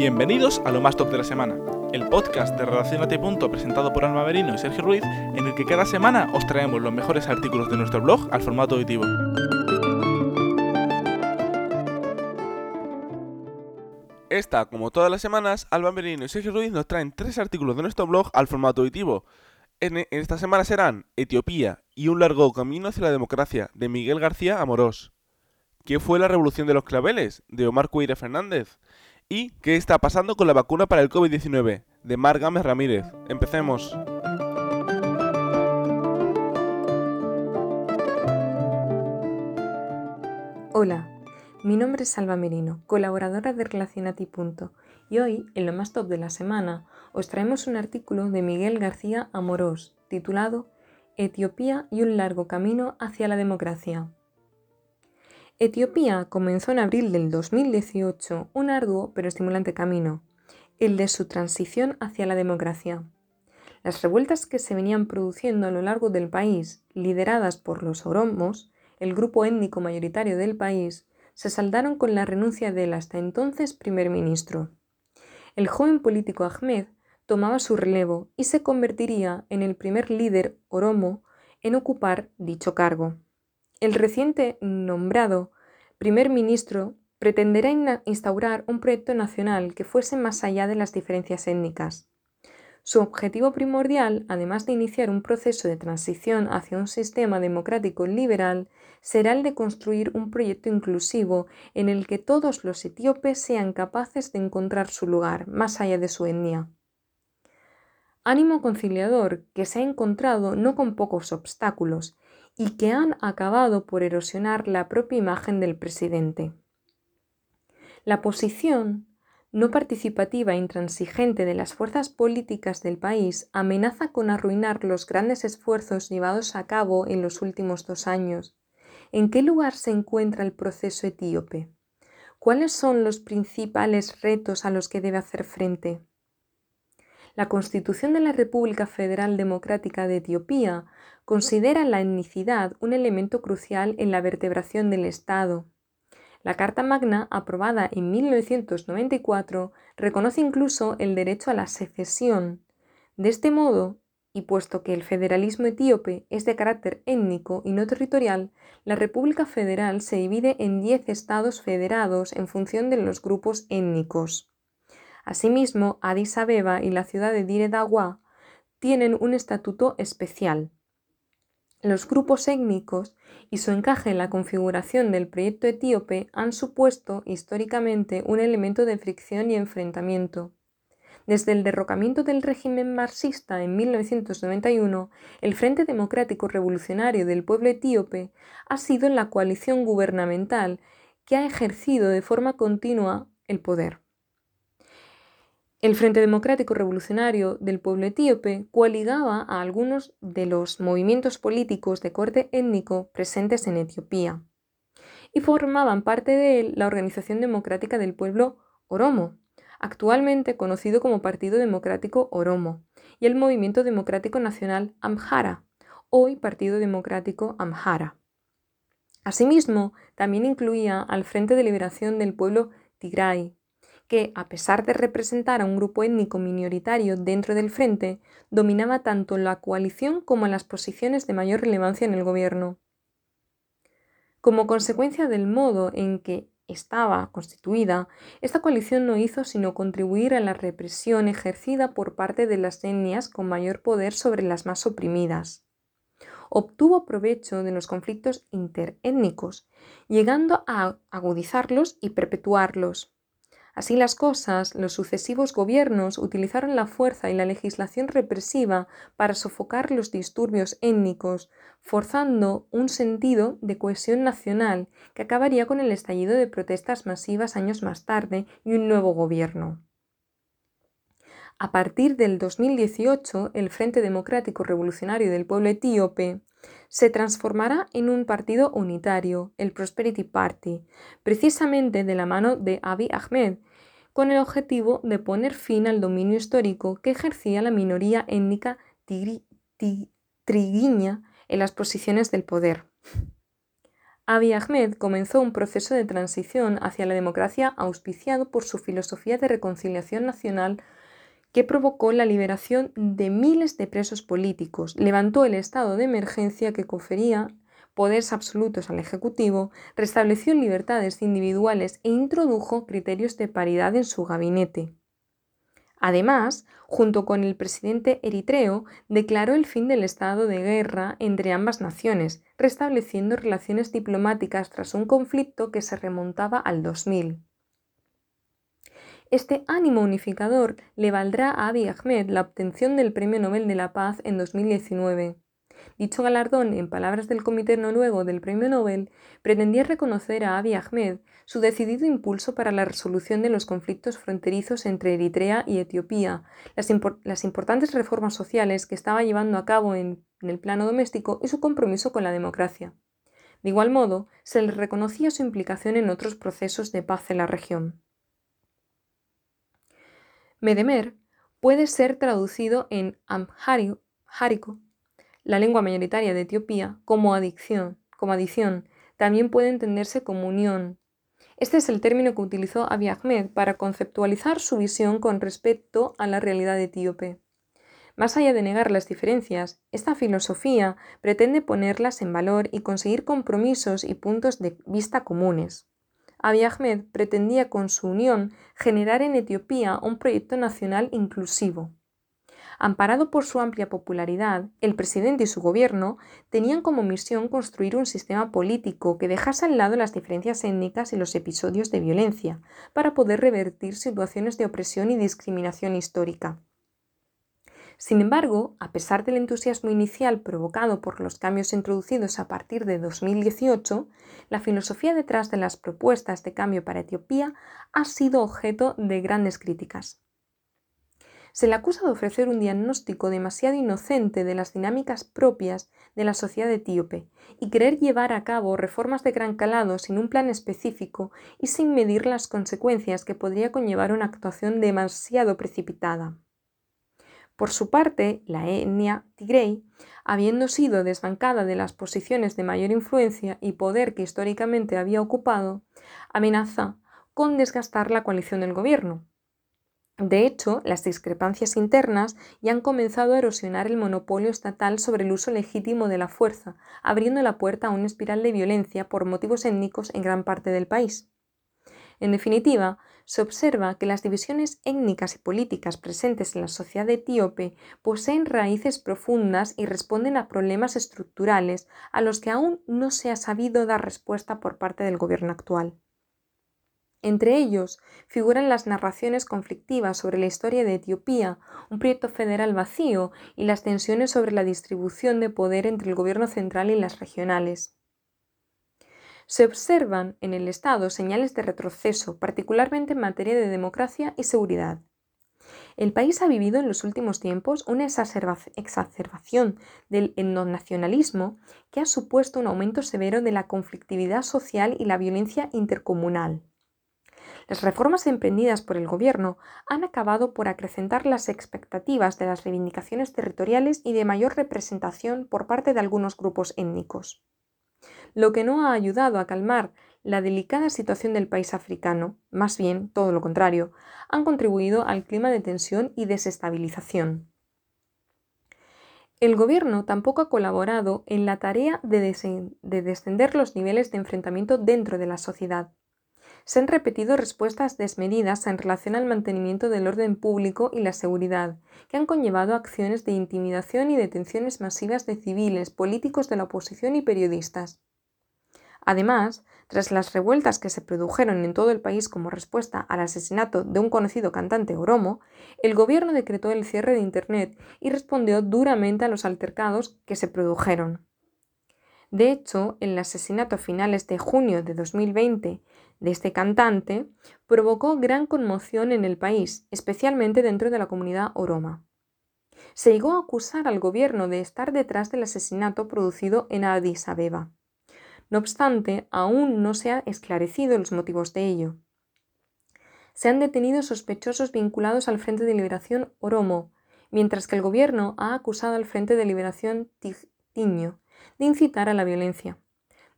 Bienvenidos a lo más top de la semana, el podcast de Relacionate Punto presentado por Alma Merino y Sergio Ruiz, en el que cada semana os traemos los mejores artículos de nuestro blog al formato auditivo. Esta, como todas las semanas, Alba Merino y Sergio Ruiz nos traen tres artículos de nuestro blog al formato auditivo. En, esta semana serán Etiopía y un largo camino hacia la democracia, de Miguel García Amorós. ¿Qué fue la revolución de los claveles? de Omar Cueira Fernández. ¿Y qué está pasando con la vacuna para el COVID-19? de Mar Gámez Ramírez. Empecemos. Hola, mi nombre es Salva Merino, colaboradora de Relacionati. Y hoy, en lo más top de la semana, os traemos un artículo de Miguel García Amorós, titulado Etiopía y un largo camino hacia la democracia. Etiopía comenzó en abril del 2018 un arduo pero estimulante camino, el de su transición hacia la democracia. Las revueltas que se venían produciendo a lo largo del país, lideradas por los oromos, el grupo étnico mayoritario del país, se saldaron con la renuncia del hasta entonces primer ministro. El joven político Ahmed tomaba su relevo y se convertiría en el primer líder oromo en ocupar dicho cargo. El reciente nombrado primer ministro pretenderá instaurar un proyecto nacional que fuese más allá de las diferencias étnicas. Su objetivo primordial, además de iniciar un proceso de transición hacia un sistema democrático liberal, será el de construir un proyecto inclusivo en el que todos los etíopes sean capaces de encontrar su lugar, más allá de su etnia. Ánimo conciliador que se ha encontrado no con pocos obstáculos, y que han acabado por erosionar la propia imagen del presidente. La posición no participativa e intransigente de las fuerzas políticas del país amenaza con arruinar los grandes esfuerzos llevados a cabo en los últimos dos años. ¿En qué lugar se encuentra el proceso etíope? ¿Cuáles son los principales retos a los que debe hacer frente? La Constitución de la República Federal Democrática de Etiopía considera la etnicidad un elemento crucial en la vertebración del Estado. La Carta Magna, aprobada en 1994, reconoce incluso el derecho a la secesión. De este modo, y puesto que el federalismo etíope es de carácter étnico y no territorial, la República Federal se divide en 10 estados federados en función de los grupos étnicos. Asimismo, Addis Abeba y la ciudad de Dire Dawa tienen un estatuto especial. Los grupos étnicos y su encaje en la configuración del proyecto etíope han supuesto históricamente un elemento de fricción y enfrentamiento. Desde el derrocamiento del régimen marxista en 1991, el Frente Democrático Revolucionario del Pueblo Etíope ha sido la coalición gubernamental que ha ejercido de forma continua el poder. El Frente Democrático Revolucionario del Pueblo Etíope coaligaba a algunos de los movimientos políticos de corte étnico presentes en Etiopía y formaban parte de él la Organización Democrática del Pueblo Oromo, actualmente conocido como Partido Democrático Oromo, y el Movimiento Democrático Nacional Amhara, hoy Partido Democrático Amhara. Asimismo, también incluía al Frente de Liberación del Pueblo Tigray, que, a pesar de representar a un grupo étnico minoritario dentro del frente, dominaba tanto la coalición como las posiciones de mayor relevancia en el gobierno. Como consecuencia del modo en que estaba constituida, esta coalición no hizo sino contribuir a la represión ejercida por parte de las etnias con mayor poder sobre las más oprimidas. Obtuvo provecho de los conflictos interétnicos, llegando a agudizarlos y perpetuarlos. Así las cosas, los sucesivos gobiernos utilizaron la fuerza y la legislación represiva para sofocar los disturbios étnicos, forzando un sentido de cohesión nacional que acabaría con el estallido de protestas masivas años más tarde y un nuevo gobierno. A partir del 2018, el Frente Democrático Revolucionario del Pueblo Etíope se transformará en un partido unitario, el Prosperity Party, precisamente de la mano de Abiy Ahmed, con el objetivo de poner fin al dominio histórico que ejercía la minoría étnica triguiña en las posiciones del poder. Abiy Ahmed comenzó un proceso de transición hacia la democracia auspiciado por su filosofía de reconciliación nacional que provocó la liberación de miles de presos políticos, levantó el estado de emergencia que confería poderes absolutos al Ejecutivo, restableció libertades individuales e introdujo criterios de paridad en su gabinete. Además, junto con el presidente eritreo, declaró el fin del estado de guerra entre ambas naciones, restableciendo relaciones diplomáticas tras un conflicto que se remontaba al 2000. Este ánimo unificador le valdrá a Abiy Ahmed la obtención del Premio Nobel de la Paz en 2019. Dicho galardón, en palabras del Comité Noruego del Premio Nobel, pretendía reconocer a Abiy Ahmed su decidido impulso para la resolución de los conflictos fronterizos entre Eritrea y Etiopía, las, importantes reformas sociales que estaba llevando a cabo en el plano doméstico y su compromiso con la democracia. De igual modo, se le reconocía su implicación en otros procesos de paz en la región. Medemer puede ser traducido en amhárico, la lengua mayoritaria de Etiopía, como adicción, como adición. También puede entenderse como unión. Este es el término que utilizó Abiy Ahmed para conceptualizar su visión con respecto a la realidad etíope. Más allá de negar las diferencias, esta filosofía pretende ponerlas en valor y conseguir compromisos y puntos de vista comunes. Abiy Ahmed pretendía con su unión generar en Etiopía un proyecto nacional inclusivo. Amparado por su amplia popularidad, el presidente y su gobierno tenían como misión construir un sistema político que dejase al lado las diferencias étnicas y los episodios de violencia, para poder revertir situaciones de opresión y discriminación histórica. Sin embargo, a pesar del entusiasmo inicial provocado por los cambios introducidos a partir de 2018, la filosofía detrás de las propuestas de cambio para Etiopía ha sido objeto de grandes críticas. Se le acusa de ofrecer un diagnóstico demasiado inocente de las dinámicas propias de la sociedad etíope y querer llevar a cabo reformas de gran calado sin un plan específico y sin medir las consecuencias que podría conllevar una actuación demasiado precipitada. Por su parte, la etnia Tigray, habiendo sido desbancada de las posiciones de mayor influencia y poder que históricamente había ocupado, amenaza con desgastar la coalición del gobierno. De hecho, las discrepancias internas ya han comenzado a erosionar el monopolio estatal sobre el uso legítimo de la fuerza, abriendo la puerta a una espiral de violencia por motivos étnicos en gran parte del país. En definitiva, se observa que las divisiones étnicas y políticas presentes en la sociedad etíope poseen raíces profundas y responden a problemas estructurales a los que aún no se ha sabido dar respuesta por parte del gobierno actual. Entre ellos figuran las narraciones conflictivas sobre la historia de Etiopía, un proyecto federal vacío y las tensiones sobre la distribución de poder entre el gobierno central y las regionales. Se observan en el Estado señales de retroceso, particularmente en materia de democracia y seguridad. El país ha vivido en los últimos tiempos una exacerbación del etnonacionalismo que ha supuesto un aumento severo de la conflictividad social y la violencia intercomunal. Las reformas emprendidas por el Gobierno han acabado por acrecentar las expectativas de las reivindicaciones territoriales y de mayor representación por parte de algunos grupos étnicos lo que no ha ayudado a calmar la delicada situación del país africano, más bien todo lo contrario, han contribuido al clima de tensión y desestabilización. El gobierno tampoco ha colaborado en la tarea de, descender los niveles de enfrentamiento dentro de la sociedad. Se han repetido respuestas desmedidas en relación al mantenimiento del orden público y la seguridad, que han conllevado acciones de intimidación y detenciones masivas de civiles, políticos de la oposición y periodistas. Además, tras las revueltas que se produjeron en todo el país como respuesta al asesinato de un conocido cantante oromo, el gobierno decretó el cierre de Internet y respondió duramente a los altercados que se produjeron. De hecho, el asesinato a finales de junio de 2020 de este cantante provocó gran conmoción en el país, especialmente dentro de la comunidad oroma. Se llegó a acusar al gobierno de estar detrás del asesinato producido en Addis Abeba. No obstante, aún no se han esclarecido los motivos de ello. Se han detenido sospechosos vinculados al Frente de Liberación Oromo, mientras que el gobierno ha acusado al Frente de Liberación Tiño de incitar a la violencia.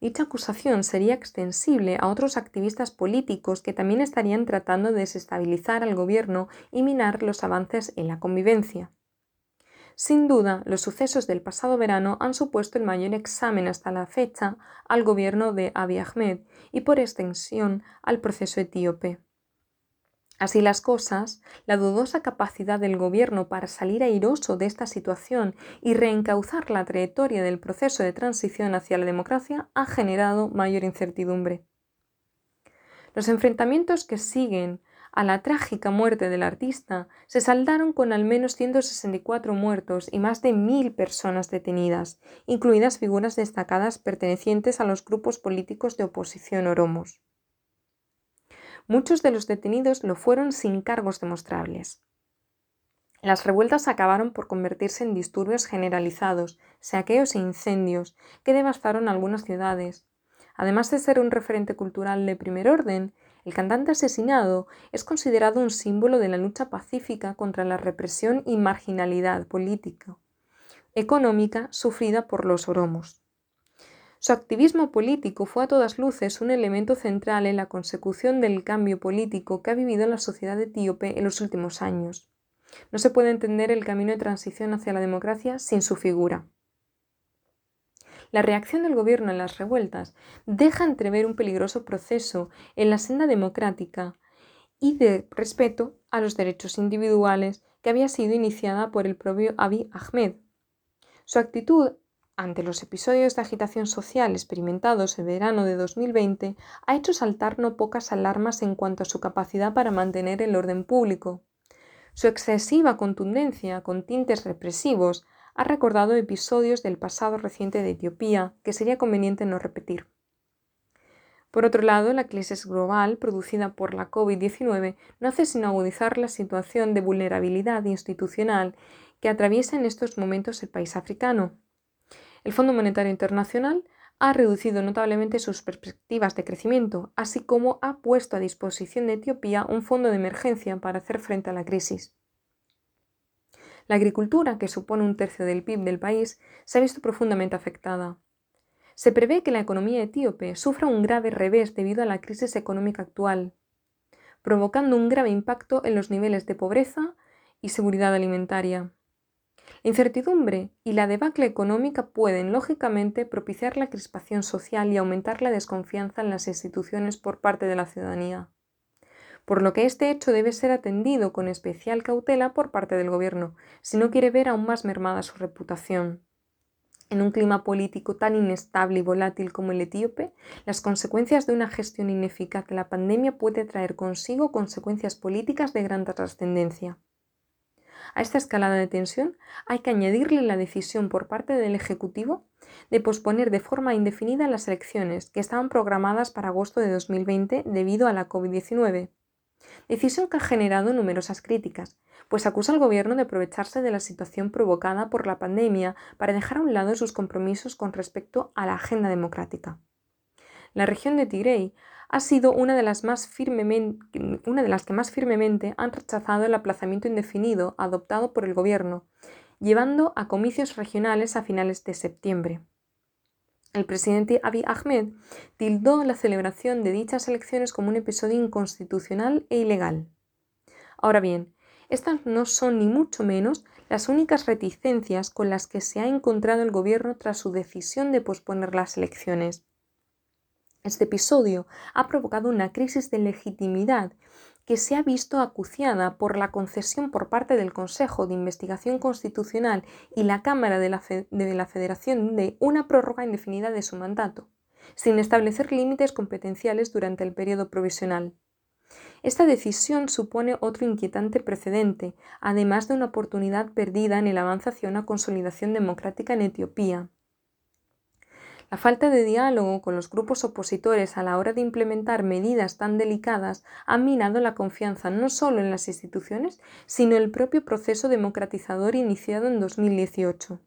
Dicha acusación sería extensible a otros activistas políticos que también estarían tratando de desestabilizar al gobierno y minar los avances en la convivencia. Sin duda, los sucesos del pasado verano han supuesto el mayor examen hasta la fecha al gobierno de Abiy Ahmed y por extensión al proceso etíope. Así las cosas, la dudosa capacidad del gobierno para salir airoso de esta situación y reencauzar la trayectoria del proceso de transición hacia la democracia ha generado mayor incertidumbre. Los enfrentamientos que siguen a la trágica muerte del artista se saldaron con al menos 164 muertos y más de mil personas detenidas, incluidas figuras destacadas pertenecientes a los grupos políticos de oposición oromos. Muchos de los detenidos lo fueron sin cargos demostrables. Las revueltas acabaron por convertirse en disturbios generalizados, saqueos e incendios que devastaron algunas ciudades. Además de ser un referente cultural de primer orden, el cantante asesinado es considerado un símbolo de la lucha pacífica contra la represión y marginalidad política, económica sufrida por los oromos. Su activismo político fue a todas luces un elemento central en la consecución del cambio político que ha vivido la sociedad etíope en los últimos años. No se puede entender el camino de transición hacia la democracia sin su figura. La reacción del gobierno en las revueltas deja entrever un peligroso proceso en la senda democrática y de respeto a los derechos individuales que había sido iniciada por el propio Abiy Ahmed. Su actitud ante los episodios de agitación social experimentados en verano de 2020, ha hecho saltar no pocas alarmas en cuanto a su capacidad para mantener el orden público. Su excesiva contundencia con tintes represivos ha recordado episodios del pasado reciente de Etiopía que sería conveniente no repetir. Por otro lado, la crisis global producida por la COVID-19 no hace sino agudizar la situación de vulnerabilidad institucional que atraviesa en estos momentos el país africano. El Fondo Monetario Internacional ha reducido notablemente sus perspectivas de crecimiento, así como ha puesto a disposición de Etiopía un fondo de emergencia para hacer frente a la crisis. La agricultura, que supone un tercio del PIB del país, se ha visto profundamente afectada. Se prevé que la economía etíope sufra un grave revés debido a la crisis económica actual, provocando un grave impacto en los niveles de pobreza y seguridad alimentaria. La incertidumbre y la debacle económica pueden, lógicamente, propiciar la crispación social y aumentar la desconfianza en las instituciones por parte de la ciudadanía, por lo que este hecho debe ser atendido con especial cautela por parte del Gobierno, si no quiere ver aún más mermada su reputación. En un clima político tan inestable y volátil como el etíope, las consecuencias de una gestión ineficaz de la pandemia puede traer consigo consecuencias políticas de gran trascendencia. A esta escalada de tensión hay que añadirle la decisión por parte del Ejecutivo de posponer de forma indefinida las elecciones que estaban programadas para agosto de 2020 debido a la COVID-19. Decisión que ha generado numerosas críticas, pues acusa al gobierno de aprovecharse de la situación provocada por la pandemia para dejar a un lado sus compromisos con respecto a la agenda democrática. La región de Tigray ha sido una de, las más una de las que más firmemente han rechazado el aplazamiento indefinido adoptado por el Gobierno, llevando a comicios regionales a finales de septiembre. El presidente Abiy Ahmed tildó la celebración de dichas elecciones como un episodio inconstitucional e ilegal. Ahora bien, estas no son ni mucho menos las únicas reticencias con las que se ha encontrado el gobierno tras su decisión de posponer las elecciones. Este episodio ha provocado una crisis de legitimidad que se ha visto acuciada por la concesión por parte del Consejo de Investigación Constitucional y la Cámara de la, Federación de una prórroga indefinida de su mandato, sin establecer límites competenciales durante el periodo provisional. Esta decisión supone otro inquietante precedente, además de una oportunidad perdida en el avance hacia una consolidación democrática en Etiopía. La falta de diálogo con los grupos opositores a la hora de implementar medidas tan delicadas ha minado la confianza no solo en las instituciones, sino el propio proceso democratizador iniciado en 2018.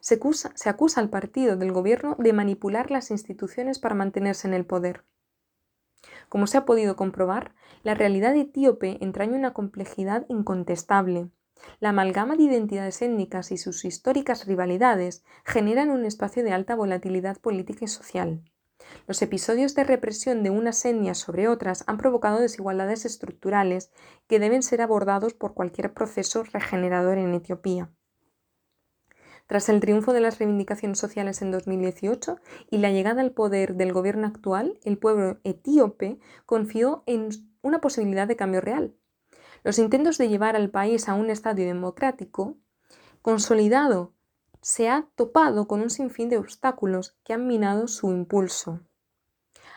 Se acusa, se acusa al partido del gobierno de manipular las instituciones para mantenerse en el poder. Como se ha podido comprobar, la realidad etíope entraña una complejidad incontestable La amalgama de identidades étnicas y sus históricas rivalidades generan un espacio de alta volatilidad política y social. Los episodios de represión de unas etnias sobre otras han provocado desigualdades estructurales que deben ser abordados por cualquier proceso regenerador en Etiopía. Tras el triunfo de las reivindicaciones sociales en 2018 y la llegada al poder del gobierno actual, el pueblo etíope confió en una posibilidad de cambio real. Los intentos de llevar al país a un estadio democrático consolidado se ha topado con un sinfín de obstáculos que han minado su impulso.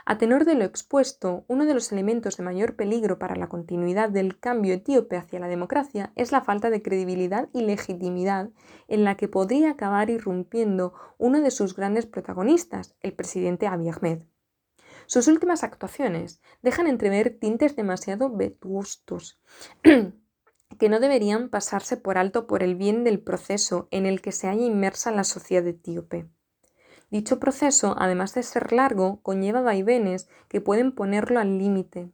A tenor de lo expuesto, uno de los elementos de mayor peligro para la continuidad del cambio etíope hacia la democracia es la falta de credibilidad y legitimidad en la que podría acabar irrumpiendo uno de sus grandes protagonistas, el presidente Abiy Ahmed. Sus últimas actuaciones dejan entrever tintes demasiado vetustos que no deberían pasarse por alto por el bien del proceso en el que se halla inmersa la sociedad etíope. Dicho proceso, además de ser largo, conlleva vaivenes que pueden ponerlo al límite.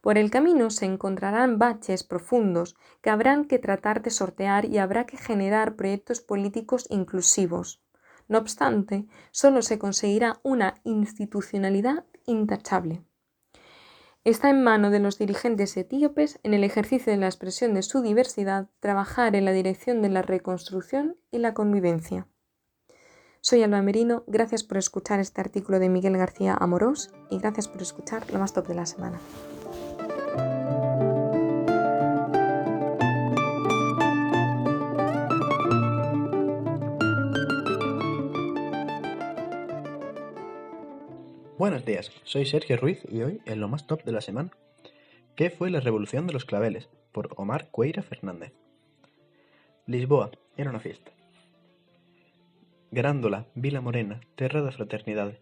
Por el camino se encontrarán baches profundos que habrán que tratar de sortear y habrá que generar proyectos políticos inclusivos. No obstante, solo se conseguirá una institucionalidad intachable. Está en mano de los dirigentes etíopes, en el ejercicio de la expresión de su diversidad, trabajar en la dirección de la reconstrucción y la convivencia. Soy Alba Merino, gracias por escuchar este artículo de Miguel García Amorós y gracias por escuchar lo más top de la semana. Buenos días, soy Sergio Ruiz y hoy en lo más top de la semana. ¿Qué fue la revolución de los claveles? por Omar Cueira Fernández. Lisboa era una fiesta. Grándola, Vila Morena, Terra de Fraternidad.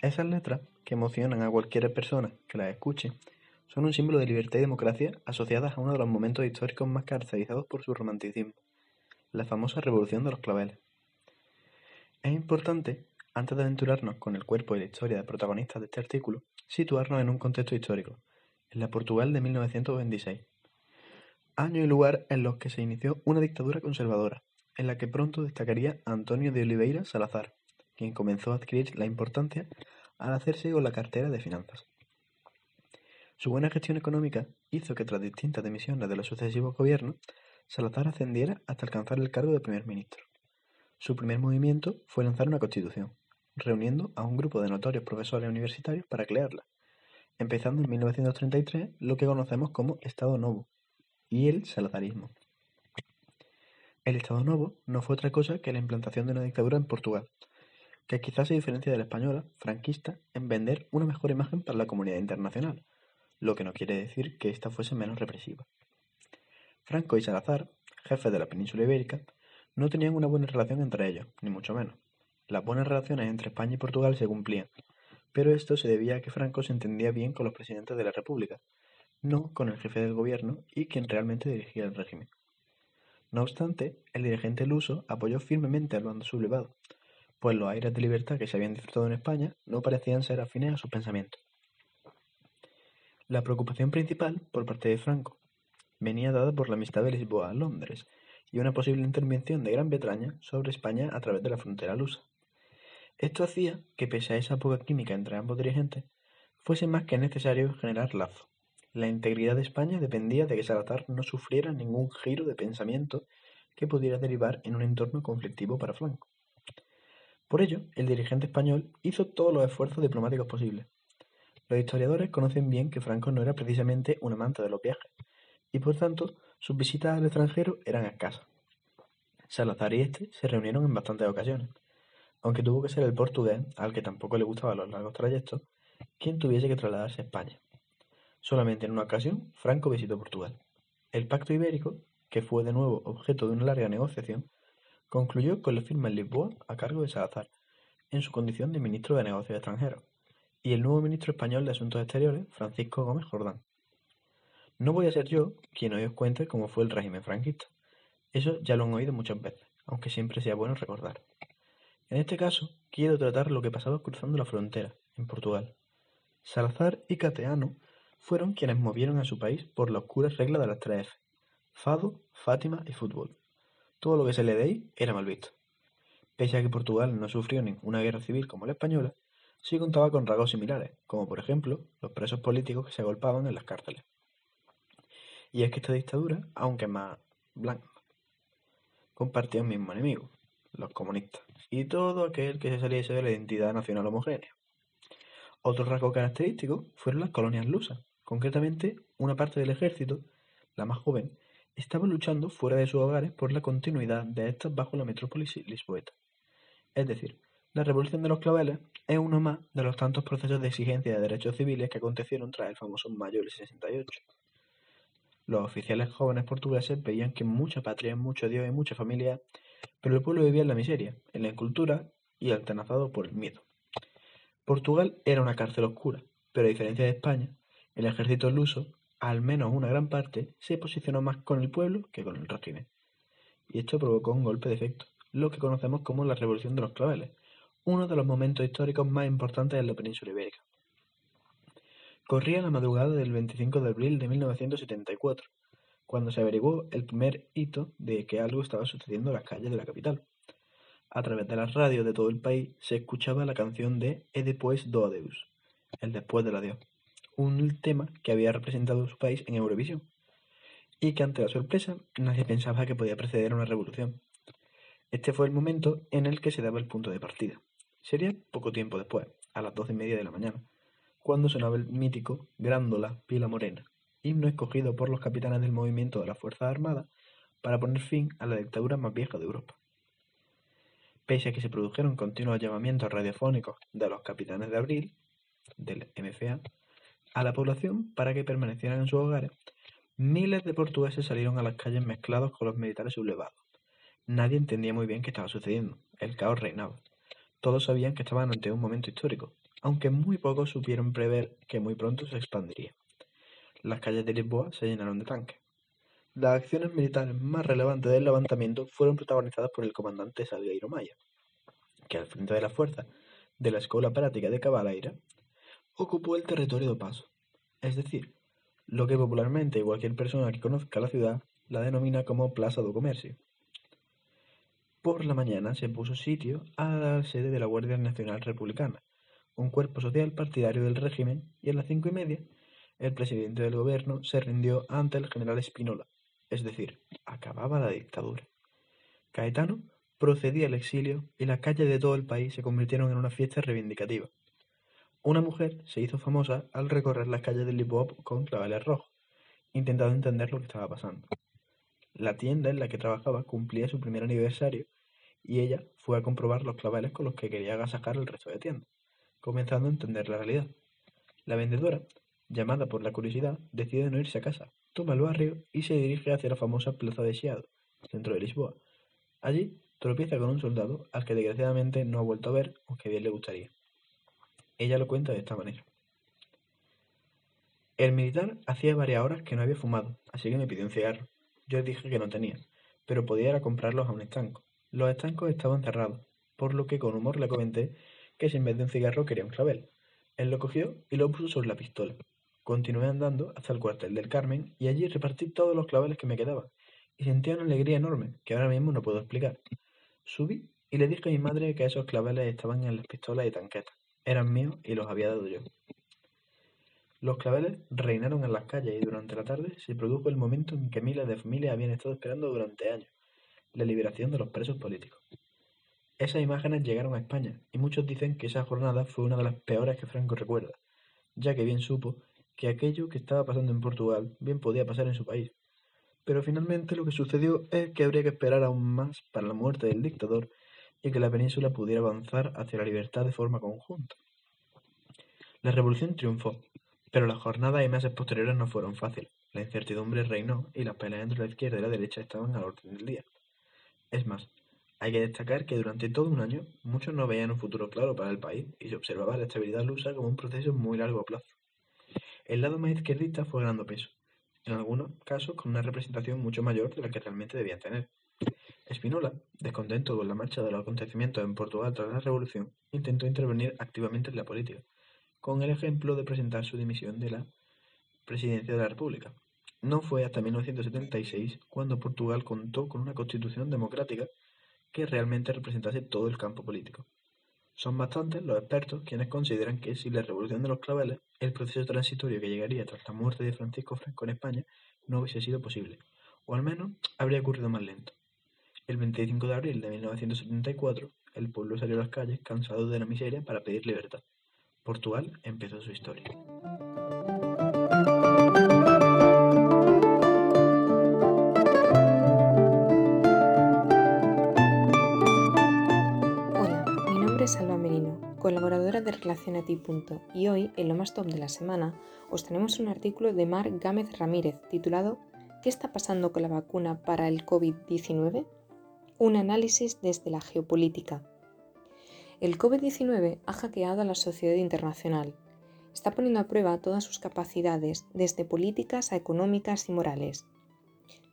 Esas letras, que emocionan a cualquier persona que las escuche, son un símbolo de libertad y democracia asociadas a uno de los momentos históricos más caracterizados por su romanticismo, la famosa Revolución de los Claveles. Es importante antes de aventurarnos con el cuerpo y la historia de protagonistas de este artículo, situarnos en un contexto histórico, en la Portugal de 1926, año y lugar en los que se inició una dictadura conservadora, en la que pronto destacaría Antonio de Oliveira Salazar, quien comenzó a adquirir la importancia al hacerse con la cartera de finanzas. Su buena gestión económica hizo que tras distintas demisiones de los sucesivos gobiernos, Salazar ascendiera hasta alcanzar el cargo de primer ministro. Su primer movimiento fue lanzar una constitución, reuniendo a un grupo de notorios profesores universitarios para crearla, empezando en 1933 lo que conocemos como Estado Novo y el salazarismo. El Estado Novo no fue otra cosa que la implantación de una dictadura en Portugal, que quizás se diferencia de la española, franquista, en vender una mejor imagen para la comunidad internacional, lo que no quiere decir que ésta fuese menos represiva. Franco y Salazar, jefes de la península ibérica, no tenían una buena relación entre ellos, ni mucho menos. Las buenas relaciones entre España y Portugal se cumplían, pero esto se debía a que Franco se entendía bien con los presidentes de la República, no con el jefe del gobierno y quien realmente dirigía el régimen. No obstante, el dirigente luso apoyó firmemente al bando sublevado, pues los aires de libertad que se habían disfrutado en España no parecían ser afines a sus pensamientos. La preocupación principal, por parte de Franco, venía dada por la amistad de Lisboa a Londres y una posible intervención de Gran Bretaña sobre España a través de la frontera lusa. Esto hacía que, pese a esa poca química entre ambos dirigentes, fuese más que necesario generar lazo. La integridad de España dependía de que Salazar no sufriera ningún giro de pensamiento que pudiera derivar en un entorno conflictivo para Franco. Por ello, el dirigente español hizo todos los esfuerzos diplomáticos posibles. Los historiadores conocen bien que Franco no era precisamente un amante de los viajes, y por tanto sus visitas al extranjero eran escasas. Salazar y este se reunieron en bastantes ocasiones, aunque tuvo que ser el portugués, al que tampoco le gustaban los largos trayectos, quien tuviese que trasladarse a España. Solamente en una ocasión, Franco visitó Portugal. El pacto ibérico, que fue de nuevo objeto de una larga negociación, concluyó con la firma en Lisboa a cargo de Salazar, en su condición de ministro de Negocios Extranjeros, y el nuevo ministro español de Asuntos Exteriores, Francisco Gómez Jordán. No voy a ser yo quien hoy os cuente cómo fue el régimen franquista. Eso ya lo han oído muchas veces, aunque siempre sea bueno recordar. En este caso, quiero tratar lo que pasaba cruzando la frontera, en Portugal. Salazar y Cateano fueron quienes movieron a su país por la oscura regla de las tres F, Fado, Fátima y fútbol. Todo lo que se le de ahí era mal visto. Pese a que Portugal no sufrió ninguna guerra civil como la española, sí contaba con rasgos similares, como por ejemplo los presos políticos que se agolpaban en las cárceles. Y es que esta dictadura, aunque más blanca, compartía un mismo enemigo, los comunistas, y todo aquel que se saliese de la identidad nacional homogénea. Otro rasgo característico fueron las colonias lusas. Concretamente, una parte del ejército, la más joven, estaba luchando fuera de sus hogares por la continuidad de estas bajo la metrópoli lisboeta. Es decir, la Revolución de los Claveles es uno más de los tantos procesos de exigencia de derechos civiles que acontecieron tras el famoso Mayo del 68. Los oficiales jóvenes portugueses veían que mucha patria, mucho Dios y mucha familia, pero el pueblo vivía en la miseria, en la incultura y altanazado por el miedo. Portugal era una cárcel oscura, pero a diferencia de España, el ejército luso, al menos una gran parte, se posicionó más con el pueblo que con el régimen. Y esto provocó un golpe de efecto, lo que conocemos como la Revolución de los Claveles, uno de los momentos históricos más importantes en la península ibérica. Corría la madrugada del 25 de abril de 1974, cuando se averiguó el primer hito de que algo estaba sucediendo en las calles de la capital. A través de las radios de todo el país se escuchaba la canción de E depois do adeus, el después del adiós, un tema que había representado su país en Eurovisión, y que ante la sorpresa nadie pensaba que podía preceder a una revolución. Este fue el momento en el que se daba el punto de partida. Sería poco tiempo después, a las doce y media de la mañana, cuando sonaba el mítico Grándola Pila Morena, himno escogido por los capitanes del movimiento de las Fuerzas Armadas para poner fin a la dictadura más vieja de Europa. Pese a que se produjeron continuos llamamientos radiofónicos de los capitanes de abril, del MFA, a la población para que permanecieran en sus hogares, miles de portugueses salieron a las calles mezclados con los militares sublevados. Nadie entendía muy bien qué estaba sucediendo. El caos reinaba. Todos sabían que estaban ante un momento histórico, aunque muy pocos supieron prever que muy pronto se expandiría. Las calles de Lisboa se llenaron de tanques. Las acciones militares más relevantes del levantamiento fueron protagonizadas por el comandante Salgueiro Maia, que al frente de la fuerza de la Escuela Práctica de Cabaleira ocupó el territorio de Paso, es decir, lo que popularmente cualquier persona que conozca la ciudad la denomina como Plaza do Comercio. Por la mañana se puso sitio a la sede de la Guardia Nacional Republicana, un cuerpo social partidario del régimen, y a las cinco y media el presidente del gobierno se rindió ante el general Espinola, es decir, acababa la dictadura. Caetano procedía al exilio y las calles de todo el país se convirtieron en una fiesta reivindicativa. Una mujer se hizo famosa al recorrer las calles de Lisboa con clavales rojos, intentando entender lo que estaba pasando. La tienda en la que trabajaba cumplía su primer aniversario y ella fue a comprobar los clavales con los que quería agasajar el resto de tiendas comenzando a entender la realidad. La vendedora, llamada por la curiosidad, decide no irse a casa, toma el barrio y se dirige hacia la famosa Plaza de Chiado, centro de Lisboa. Allí tropieza con un soldado al que desgraciadamente no ha vuelto a ver, aunque bien le gustaría. Ella lo cuenta de esta manera. El militar hacía varias horas que no había fumado, así que me pidió un cigarro. Yo dije que no tenía, pero podía ir a comprarlos a un estanco. Los estancos estaban cerrados, por lo que con humor le comenté que si en vez de un cigarro quería un clavel. Él lo cogió y lo puso sobre la pistola. Continué andando hasta el cuartel del Carmen y allí repartí todos los claveles que me quedaban y sentía una alegría enorme que ahora mismo no puedo explicar. Subí y le dije a mi madre que esos claveles estaban en las pistolas y tanquetas. Eran míos y los había dado yo. Los claveles reinaron en las calles y durante la tarde se produjo el momento en que miles de familias habían estado esperando durante años, la liberación de los presos políticos. Esas imágenes llegaron a España, y muchos dicen que esa jornada fue una de las peores que Franco recuerda, ya que bien supo que aquello que estaba pasando en Portugal bien podía pasar en su país. Pero finalmente lo que sucedió es que habría que esperar aún más para la muerte del dictador y que la península pudiera avanzar hacia la libertad de forma conjunta. La revolución triunfó, pero las jornadas y meses posteriores no fueron fáciles. La incertidumbre reinó y las peleas entre la izquierda y la derecha estaban al orden del día. Es más, hay que destacar que durante todo un año muchos no veían un futuro claro para el país y se observaba la estabilidad lusa como un proceso muy largo plazo. El lado más izquierdista fue ganando peso, en algunos casos con una representación mucho mayor de la que realmente debían tener. Espinola, descontento con la marcha de los acontecimientos en Portugal tras la revolución, intentó intervenir activamente en la política, con el ejemplo de presentar su dimisión de la presidencia de la República. No fue hasta 1976 cuando Portugal contó con una constitución democrática que realmente representase todo el campo político. Son bastantes los expertos quienes consideran que sin la revolución de los claveles, el proceso transitorio que llegaría tras la muerte de Francisco Franco en España no hubiese sido posible, o al menos habría ocurrido más lento. El 25 de abril de 1974, el pueblo salió a las calles cansado de la miseria para pedir libertad. Portugal empezó su historia. De Relación a Ti. Y hoy, en lo más top de la semana, os tenemos un artículo de Mar Gámez Ramírez titulado ¿Qué está pasando con la vacuna para el COVID-19? Un análisis desde la geopolítica. El COVID-19 ha hackeado a la sociedad internacional. Está poniendo a prueba todas sus capacidades, desde políticas a económicas y morales.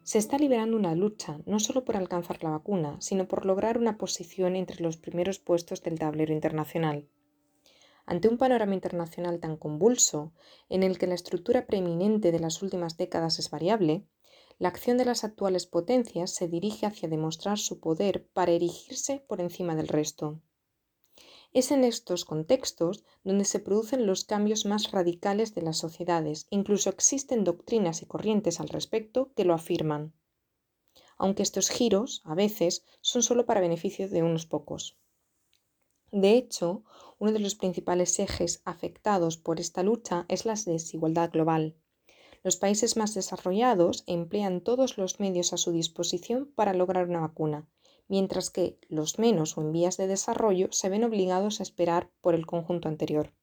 Se está liberando una lucha no solo por alcanzar la vacuna, sino por lograr una posición entre los primeros puestos del tablero internacional. Ante un panorama internacional tan convulso, en el que la estructura preeminente de las últimas décadas es variable, la acción de las actuales potencias se dirige hacia demostrar su poder para erigirse por encima del resto. Es en estos contextos donde se producen los cambios más radicales de las sociedades, incluso existen doctrinas y corrientes al respecto que lo afirman, aunque estos giros, a veces, son solo para beneficio de unos pocos. De hecho, uno de los principales ejes afectados por esta lucha es la desigualdad global. Los países más desarrollados emplean todos los medios a su disposición para lograr una vacuna, mientras que los menos o en vías de desarrollo se ven obligados a esperar por el conjunto anterior.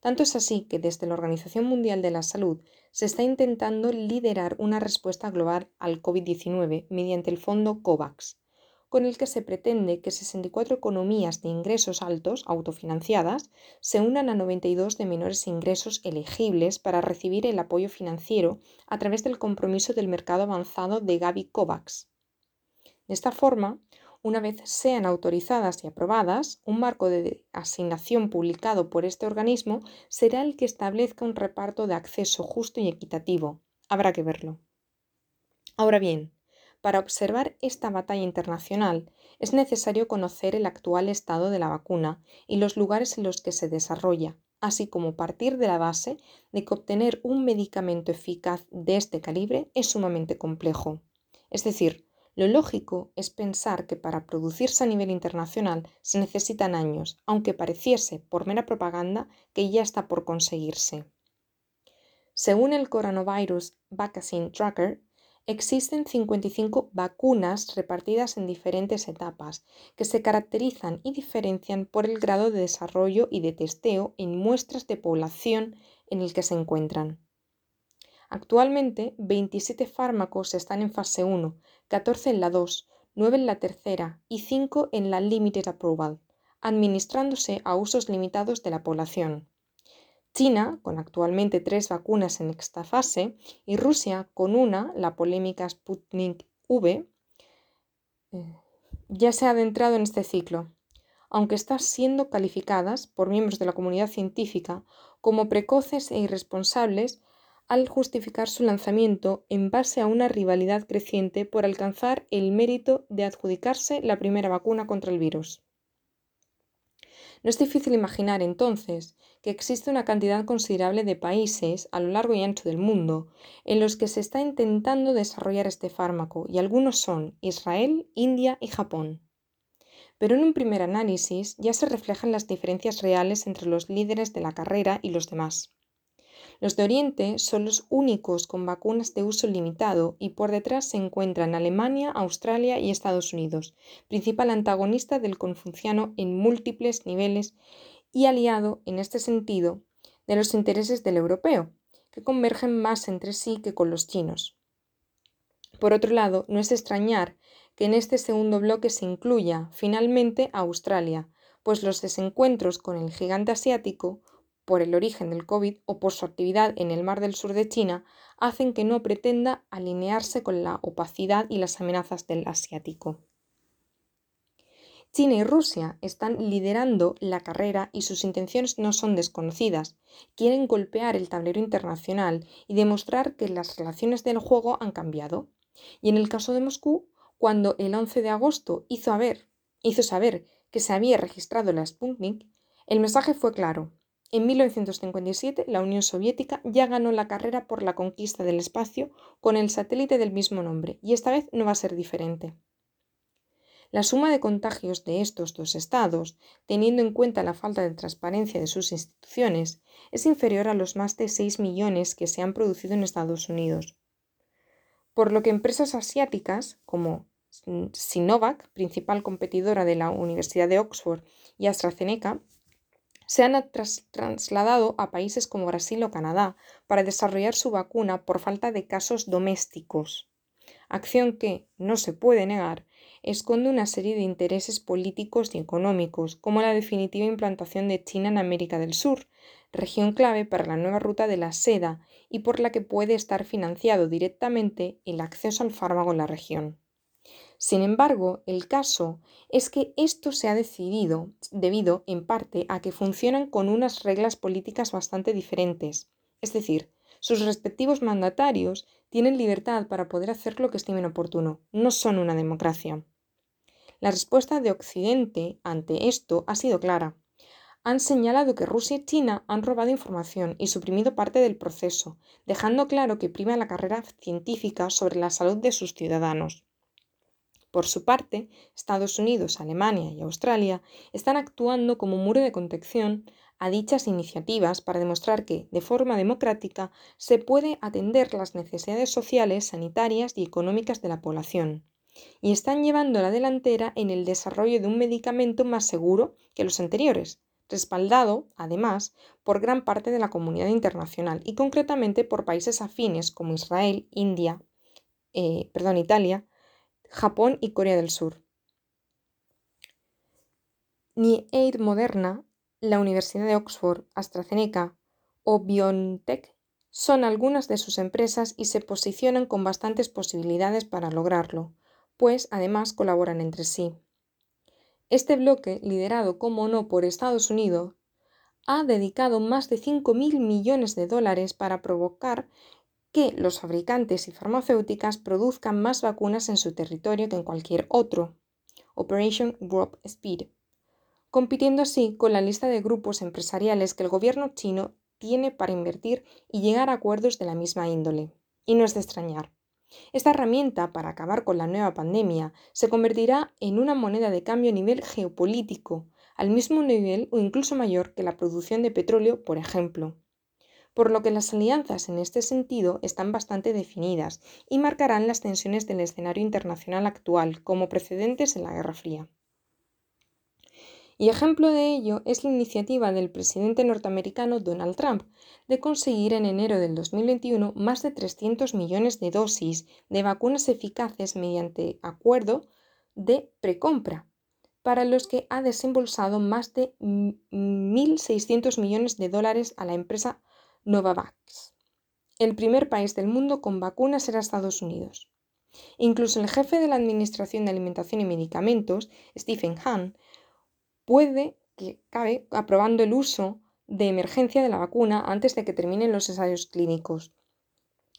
Tanto es así que desde la Organización Mundial de la Salud se está intentando liderar una respuesta global al COVID-19 mediante el fondo COVAX, con el que se pretende que 64 economías de ingresos altos, autofinanciadas, se unan a 92 de menores ingresos elegibles para recibir el apoyo financiero a través del compromiso del mercado avanzado de Gavi COVAX. De esta forma, una vez sean autorizadas y aprobadas, un marco de asignación publicado por este organismo será el que establezca un reparto de acceso justo y equitativo. Habrá que verlo. Ahora bien, para observar esta batalla internacional es necesario conocer el actual estado de la vacuna y los lugares en los que se desarrolla, así como partir de la base de que obtener un medicamento eficaz de este calibre es sumamente complejo. Es decir, lo lógico es pensar que para producirse a nivel internacional se necesitan años, aunque pareciese, por mera propaganda, que ya está por conseguirse. Según el Coronavirus Vaccine Tracker, Existen 55 vacunas repartidas en diferentes etapas, que se caracterizan y diferencian por el grado de desarrollo y de testeo en muestras de población en el que se encuentran. Actualmente, 27 fármacos están en fase 1, 14 en la 2, 9 en la tercera y 5 en la Limited Approval, administrándose a usos limitados de la población. China, con actualmente tres vacunas en esta fase, y Rusia, con una, la polémica Sputnik V, eh, ya se ha adentrado en este ciclo, aunque están siendo calificadas por miembros de la comunidad científica como precoces e irresponsables al justificar su lanzamiento en base a una rivalidad creciente por alcanzar el mérito de adjudicarse la primera vacuna contra el virus. No es difícil imaginar entonces que existe una cantidad considerable de países a lo largo y ancho del mundo en los que se está intentando desarrollar este fármaco y algunos son Israel, India y Japón. Pero en un primer análisis ya se reflejan las diferencias reales entre los líderes de la carrera y los demás. Los de Oriente son los únicos con vacunas de uso limitado y por detrás se encuentran Alemania, Australia y Estados Unidos, principal antagonista del confuciano en múltiples niveles y aliado, en este sentido, de los intereses del europeo, que convergen más entre sí que con los chinos. Por otro lado, no es extrañar que en este segundo bloque se incluya finalmente a Australia, pues los desencuentros con el gigante asiático por el origen del COVID o por su actividad en el Mar del Sur de China, hacen que no pretenda alinearse con la opacidad y las amenazas del asiático. China y Rusia están liderando la carrera y sus intenciones no son desconocidas. Quieren golpear el tablero internacional y demostrar que las relaciones del juego han cambiado. Y en el caso de Moscú, cuando el 11 de agosto hizo, hizo saber que se había registrado la Sputnik, el mensaje fue claro. En 1957, la Unión Soviética ya ganó la carrera por la conquista del espacio con el satélite del mismo nombre, y esta vez no va a ser diferente. La suma de contagios de estos dos estados, teniendo en cuenta la falta de transparencia de sus instituciones, es inferior a los más de 6 millones que se han producido en Estados Unidos. Por lo que empresas asiáticas como Sinovac, principal competidora de la Universidad de Oxford, y AstraZeneca, se han trasladado a países como Brasil o Canadá para desarrollar su vacuna por falta de casos domésticos, acción que, no se puede negar, esconde una serie de intereses políticos y económicos, como la definitiva implantación de China en América del Sur, región clave para la nueva ruta de la seda y por la que puede estar financiado directamente el acceso al fármaco en la región. Sin embargo, el caso es que esto se ha decidido debido en parte a que funcionan con unas reglas políticas bastante diferentes, es decir, sus respectivos mandatarios tienen libertad para poder hacer lo que estimen oportuno, no son una democracia. La respuesta de Occidente ante esto ha sido clara. Han señalado que Rusia y China han robado información y suprimido parte del proceso, dejando claro que prima la carrera científica sobre la salud de sus ciudadanos. Por su parte, Estados Unidos, Alemania y Australia están actuando como muro de contención a dichas iniciativas para demostrar que, de forma democrática, se puede atender las necesidades sociales, sanitarias y económicas de la población y están llevando la delantera en el desarrollo de un medicamento más seguro que los anteriores, respaldado, además, por gran parte de la comunidad internacional y concretamente por países afines como Israel, India, eh, perdón, Italia, Japón y Corea del Sur. Ni Aid Moderna, la Universidad de Oxford, AstraZeneca o BioNTech son algunas de sus empresas y se posicionan con bastantes posibilidades para lograrlo, pues además colaboran entre sí. Este bloque, liderado como no por Estados Unidos, ha dedicado más de 5.000 millones de dólares para provocar que los fabricantes y farmacéuticas produzcan más vacunas en su territorio que en cualquier otro. Operation Warp Speed, compitiendo así con la lista de grupos empresariales que el gobierno chino tiene para invertir y llegar a acuerdos de la misma índole. Y no es de extrañar. Esta herramienta para acabar con la nueva pandemia se convertirá en una moneda de cambio a nivel geopolítico, al mismo nivel o incluso mayor que la producción de petróleo, por ejemplo. Por lo que las alianzas en este sentido están bastante definidas y marcarán las tensiones del escenario internacional actual como precedentes en la Guerra Fría. Y ejemplo de ello es la iniciativa del presidente norteamericano Donald Trump de conseguir en enero del 2021 más de 300 millones de dosis de vacunas eficaces mediante acuerdo de precompra, para los que ha desembolsado más de 1.600 millones de dólares a la empresa Novavax. El primer país del mundo con vacunas era Estados Unidos. Incluso el jefe de la Administración de Alimentación y Medicamentos, Stephen Hahn, puede que cabe aprobando el uso de emergencia de la vacuna antes de que terminen los ensayos clínicos.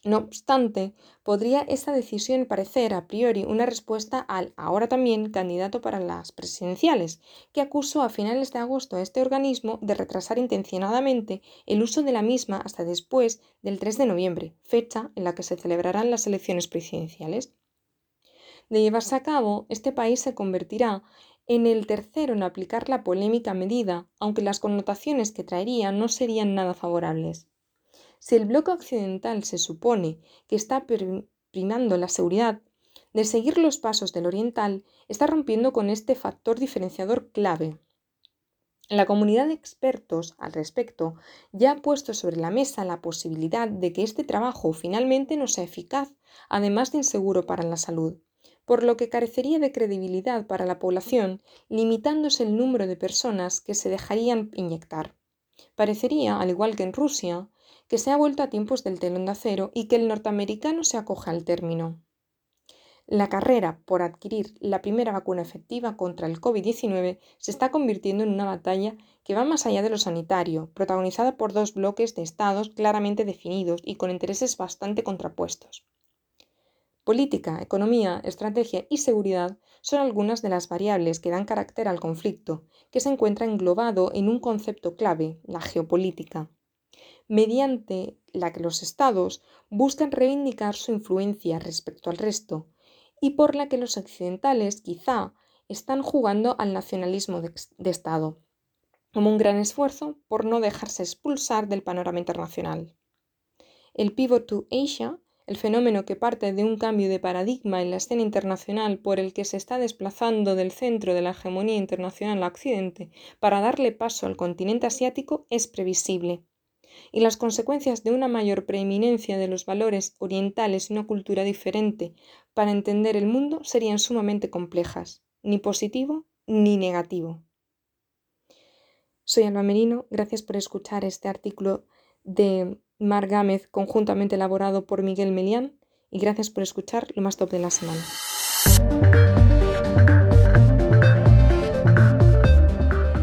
No obstante, podría esta decisión parecer a priori una respuesta al ahora también candidato para las presidenciales, que acusó a finales de agosto a este organismo de retrasar intencionadamente el uso de la misma hasta después del 3 de noviembre, fecha en la que se celebrarán las elecciones presidenciales. De llevarse a cabo, este país se convertirá en el tercero en aplicar la polémica medida, aunque las connotaciones que traería no serían nada favorables. Si el bloque occidental se supone que está primando la seguridad, de seguir los pasos del oriental está rompiendo con este factor diferenciador clave. La comunidad de expertos al respecto ya ha puesto sobre la mesa la posibilidad de que este trabajo finalmente no sea eficaz, además de inseguro para la salud por lo que carecería de credibilidad para la población, limitándose el número de personas que se dejarían inyectar. Parecería, al igual que en Rusia, que se ha vuelto a tiempos del telón de acero y que el norteamericano se acoge al término. La carrera por adquirir la primera vacuna efectiva contra el COVID-19 se está convirtiendo en una batalla que va más allá de lo sanitario, protagonizada por dos bloques de estados claramente definidos y con intereses bastante contrapuestos. Política, economía, estrategia y seguridad son algunas de las variables que dan carácter al conflicto, que se encuentra englobado en un concepto clave, la geopolítica, mediante la que los estados buscan reivindicar su influencia respecto al resto, y por la que los occidentales quizá están jugando al nacionalismo de, Estado, como un gran esfuerzo por no dejarse expulsar del panorama internacional. El Pivot to Asia, el fenómeno que parte de un cambio de paradigma en la escena internacional por el que se está desplazando del centro de la hegemonía internacional a Occidente para darle paso al continente asiático, es previsible y las consecuencias de una mayor preeminencia de los valores orientales y una cultura diferente para entender el mundo serían sumamente complejas, ni positivo ni negativo. Soy Alba Merino, gracias por escuchar este artículo de Mar Gámez conjuntamente elaborado por Miguel Melián y gracias por escuchar lo más top de la semana.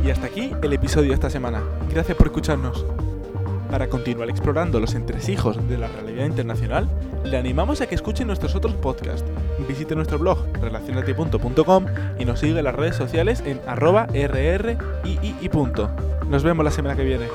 Y hasta aquí el episodio de esta semana. Gracias por escucharnos. Para continuar explorando los entresijos de la realidad internacional, le animamos a que escuche nuestros otros podcasts. Visite nuestro blog relacionati.com y nos siga en las redes sociales en arroba rrii. Nos vemos la semana que viene.